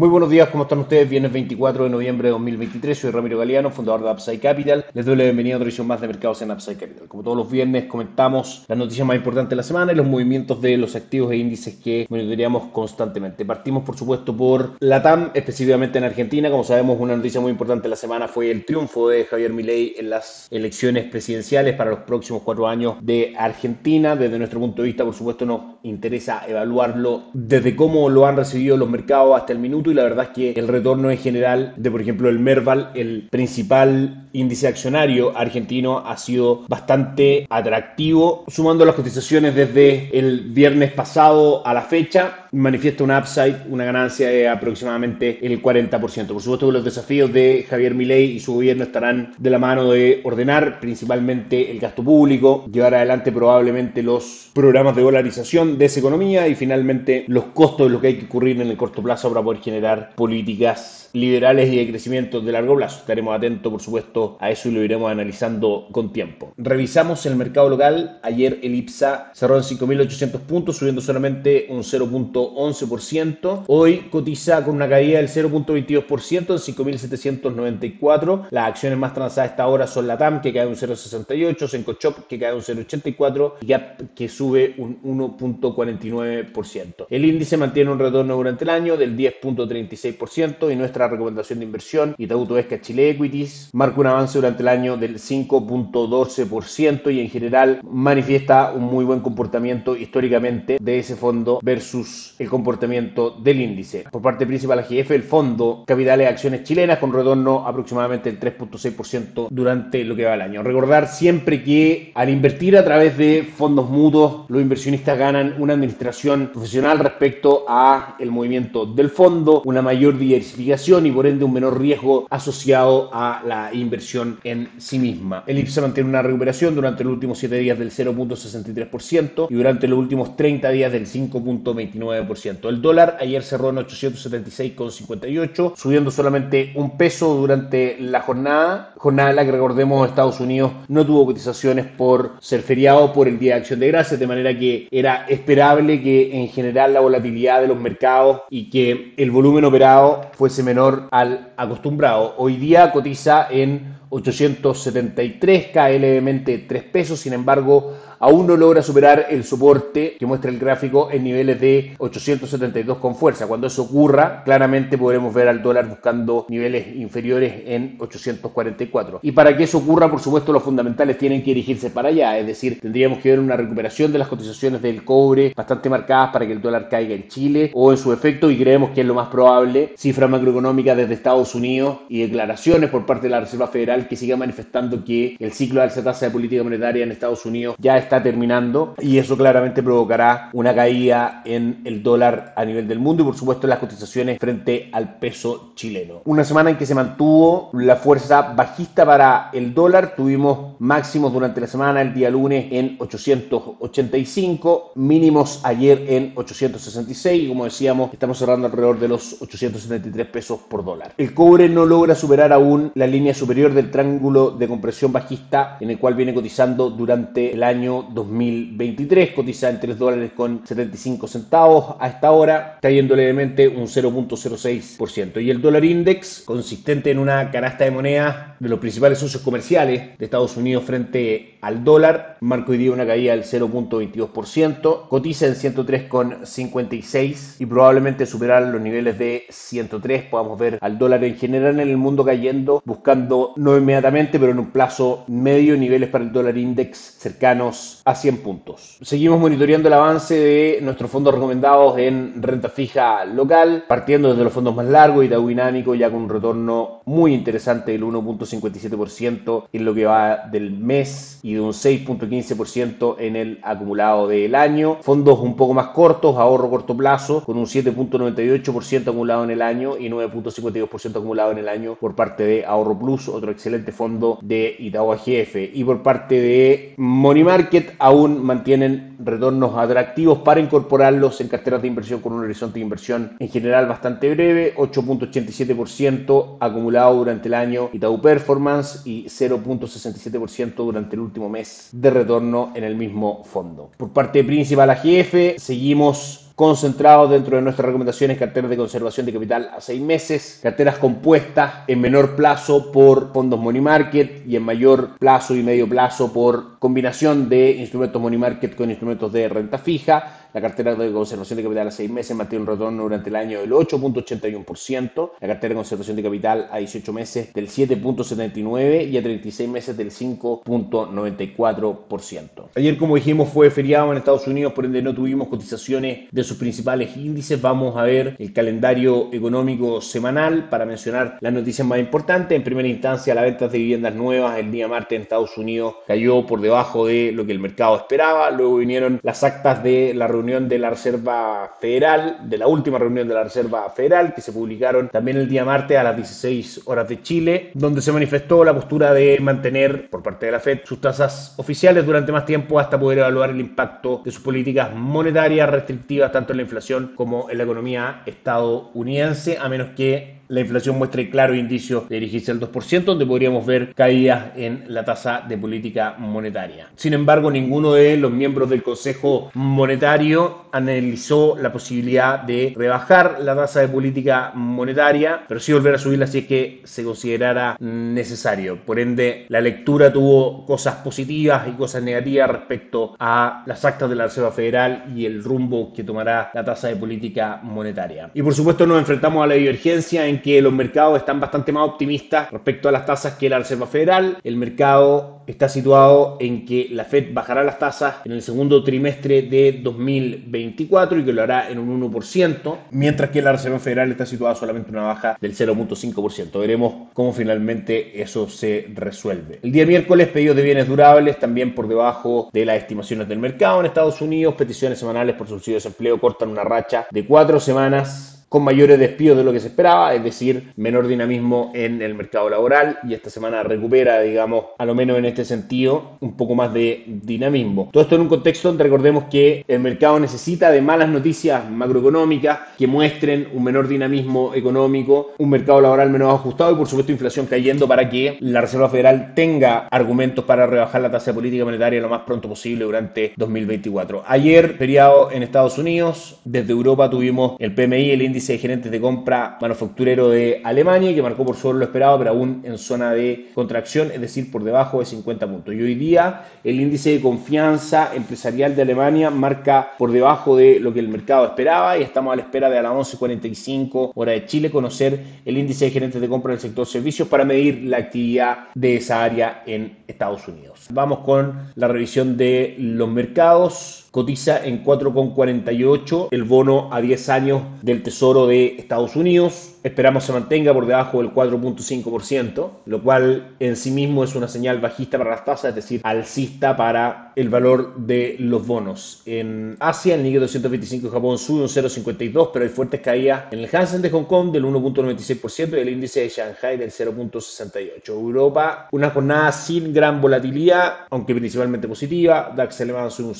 Muy buenos días, ¿cómo están ustedes? Viernes 24 de noviembre de 2023, soy Ramiro Galeano, fundador de Upside Capital. Les doy la bienvenida a otra edición más de mercados en Upside Capital. Como todos los viernes comentamos las noticias más importantes de la semana y los movimientos de los activos e índices que monitoreamos constantemente. Partimos por supuesto por la TAM, específicamente en Argentina. Como sabemos, una noticia muy importante de la semana fue el triunfo de Javier Milei en las elecciones presidenciales para los próximos cuatro años de Argentina. Desde nuestro punto de vista, por supuesto, nos interesa evaluarlo desde cómo lo han recibido los mercados hasta el minuto y la verdad es que el retorno en general de, por ejemplo, el Merval, el principal índice accionario argentino, ha sido bastante atractivo, sumando las cotizaciones desde el viernes pasado a la fecha, manifiesta un upside, una ganancia de aproximadamente el 40%. Por supuesto que los desafíos de Javier Milei y su gobierno estarán de la mano de ordenar principalmente el gasto público, llevar adelante probablemente los programas de dolarización de esa economía y finalmente los costos de lo que hay que ocurrir en el corto plazo para poder generar políticas liberales y de crecimiento de largo plazo. Estaremos atentos, por supuesto, a eso y lo iremos analizando con tiempo. Revisamos el mercado local. Ayer el IPSA cerró en 5.800 puntos, subiendo solamente un 0.11%. Hoy cotiza con una caída del 0.22% en 5.794. Las acciones más transadas a esta hora son la TAM, que cae un 0.68, Sencochop, que cae un 0.84 y Gap, que sube un 1.49%. El índice mantiene un retorno durante el año del 10.30 36% y nuestra recomendación de inversión, Itaú Tobesca Chile Equities, marca un avance durante el año del 5.12% y en general manifiesta un muy buen comportamiento históricamente de ese fondo versus el comportamiento del índice. Por parte principal AGF, el fondo Capitales Acciones Chilenas con retorno aproximadamente del 3.6% durante lo que va el año. Recordar siempre que al invertir a través de fondos mutuos, los inversionistas ganan una administración profesional respecto a el movimiento del fondo, una mayor diversificación y por ende un menor riesgo asociado a la inversión en sí misma. El IPSA mantiene una recuperación durante los últimos 7 días del 0.63% y durante los últimos 30 días del 5.29%. El dólar ayer cerró en 876,58, subiendo solamente un peso durante la jornada, jornada en la que recordemos Estados Unidos no tuvo cotizaciones por ser feriado por el Día de Acción de Gracias, de manera que era esperable que en general la volatilidad de los mercados y que el volumen operado fuese menor al acostumbrado. Hoy día cotiza en 873, cae levemente 3 pesos, sin embargo aún no logra superar el soporte que muestra el gráfico en niveles de 872 con fuerza. Cuando eso ocurra, claramente podremos ver al dólar buscando niveles inferiores en 844. Y para que eso ocurra, por supuesto, los fundamentales tienen que dirigirse para allá, es decir, tendríamos que ver una recuperación de las cotizaciones del cobre bastante marcadas para que el dólar caiga en Chile o en su efecto, y creemos que es lo más probable, cifra macroeconómica desde Estados Unidos y declaraciones por parte de la Reserva Federal que siga manifestando que el ciclo de alza tasa de política monetaria en Estados Unidos ya está terminando y eso claramente provocará una caída en el dólar a nivel del mundo y por supuesto en las cotizaciones frente al peso chileno. Una semana en que se mantuvo la fuerza bajista para el dólar, tuvimos máximos durante la semana el día lunes en 885, mínimos ayer en 866 y como decíamos estamos cerrando alrededor de los 873 pesos por dólar. El cobre no logra superar aún la línea superior del triángulo de compresión bajista en el cual viene cotizando durante el año 2023. Cotiza en 3 dólares con 75 centavos a esta hora, cayendo levemente un 0.06%. Y el dólar index, consistente en una canasta de monedas de los principales socios comerciales de Estados Unidos frente al dólar, marca hoy día una caída del 0.22%, cotiza en 103,56 y probablemente superar los niveles de 103. Podamos ver al dólar en general en el mundo cayendo, buscando no inmediatamente, pero en un plazo medio, niveles para el dólar index cercanos a 100 puntos. Seguimos monitoreando el avance de nuestros fondos recomendados en renta fija local, partiendo desde los fondos más largos, y Dinámico ya con un retorno muy interesante del 1.57% en lo que va del mes y de un 6.15% en el acumulado del año. Fondos un poco más cortos, ahorro corto plazo, con un 7.98% acumulado en el año y 9.52% acumulado en el año por parte de Ahorro Plus, otro excelente fondo de Itaú AGF. Y por parte de Money Market aún mantienen retornos atractivos para incorporarlos en carteras de inversión con un horizonte de inversión en general bastante breve, 8.87% acumulado durante el año Itaú Performance y 0.67% durante el último mes de retorno en el mismo fondo. Por parte principal AGF, seguimos concentrados dentro de nuestras recomendaciones, carteras de conservación de capital a seis meses, carteras compuestas en menor plazo por fondos money market y en mayor plazo y medio plazo por combinación de instrumentos money market con instrumentos de renta fija la cartera de conservación de capital a 6 meses mantiene un retorno durante el año del 8.81%. La cartera de conservación de capital a 18 meses del 7.79% y a 36 meses del 5.94%. Ayer, como dijimos, fue feriado en Estados Unidos, por ende no tuvimos cotizaciones de sus principales índices. Vamos a ver el calendario económico semanal para mencionar las noticias más importantes. En primera instancia, la venta de viviendas nuevas el día martes en Estados Unidos cayó por debajo de lo que el mercado esperaba. Luego vinieron las actas de la reunión de la Reserva Federal, de la última reunión de la Reserva Federal, que se publicaron también el día martes a las 16 horas de Chile, donde se manifestó la postura de mantener por parte de la Fed sus tasas oficiales durante más tiempo hasta poder evaluar el impacto de sus políticas monetarias restrictivas tanto en la inflación como en la economía estadounidense, a menos que la inflación muestra claro indicio de dirigirse al 2%, donde podríamos ver caídas en la tasa de política monetaria. Sin embargo, ninguno de los miembros del Consejo Monetario analizó la posibilidad de rebajar la tasa de política monetaria, pero sí volver a subirla si es que se considerara necesario. Por ende, la lectura tuvo cosas positivas y cosas negativas respecto a las actas de la Reserva Federal y el rumbo que tomará la tasa de política monetaria. Y por supuesto nos enfrentamos a la divergencia en que los mercados están bastante más optimistas respecto a las tasas que la Reserva Federal. El mercado está situado en que la Fed bajará las tasas en el segundo trimestre de 2024 y que lo hará en un 1%, mientras que la Reserva Federal está situada solamente en una baja del 0.5%. Veremos cómo finalmente eso se resuelve. El día miércoles, pedidos de bienes durables también por debajo de las estimaciones del mercado en Estados Unidos. Peticiones semanales por subsidio de desempleo cortan una racha de cuatro semanas con mayores despidos de lo que se esperaba, es decir, menor dinamismo en el mercado laboral y esta semana recupera, digamos, a lo menos en este sentido, un poco más de dinamismo. Todo esto en un contexto donde recordemos que el mercado necesita de malas noticias macroeconómicas que muestren un menor dinamismo económico, un mercado laboral menos ajustado y por supuesto inflación cayendo para que la Reserva Federal tenga argumentos para rebajar la tasa de política monetaria lo más pronto posible durante 2024. Ayer, feriado en Estados Unidos, desde Europa tuvimos el PMI, el índice de gerentes de compra manufacturero de Alemania, que marcó por sobre lo esperado, pero aún en zona de contracción, es decir, por debajo de 50 puntos. Y hoy día el índice de confianza empresarial de Alemania marca por debajo de lo que el mercado esperaba y estamos a la espera de a las 11.45 hora de Chile conocer el índice de gerentes de compra del sector servicios para medir la actividad de esa área en Estados Unidos. Vamos con la revisión de los mercados cotiza en 4,48 el bono a 10 años del Tesoro de Estados Unidos. Esperamos se mantenga por debajo del 4.5%, lo cual en sí mismo es una señal bajista para las tasas, es decir, alcista para el valor de los bonos. En Asia, el Nikkei 225 de Japón sube un 0.52, pero hay fuertes caídas en el Hansen de Hong Kong del 1.96% y el índice de Shanghai del 0.68. Europa, una jornada sin gran volatilidad, aunque principalmente positiva. DAX alemán sube un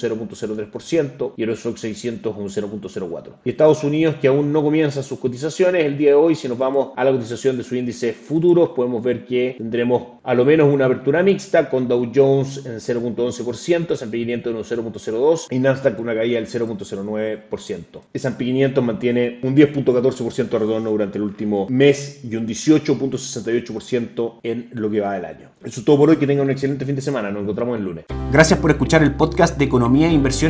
0.03 y el Eurostock 600 un 0.04. Y Estados Unidos, que aún no comienza sus cotizaciones, el día de hoy, si nos vamos a la cotización de su índice futuros, podemos ver que tendremos a lo menos una apertura mixta con Dow Jones en 0.11%, S&P 500 en un 0.02% y Nasdaq con una caída del 0.09%. S&P 500 mantiene un 10.14% de durante el último mes y un 18.68% en lo que va del año. Eso es todo por hoy, que tengan un excelente fin de semana, nos encontramos el lunes. Gracias por escuchar el podcast de Economía e Inversión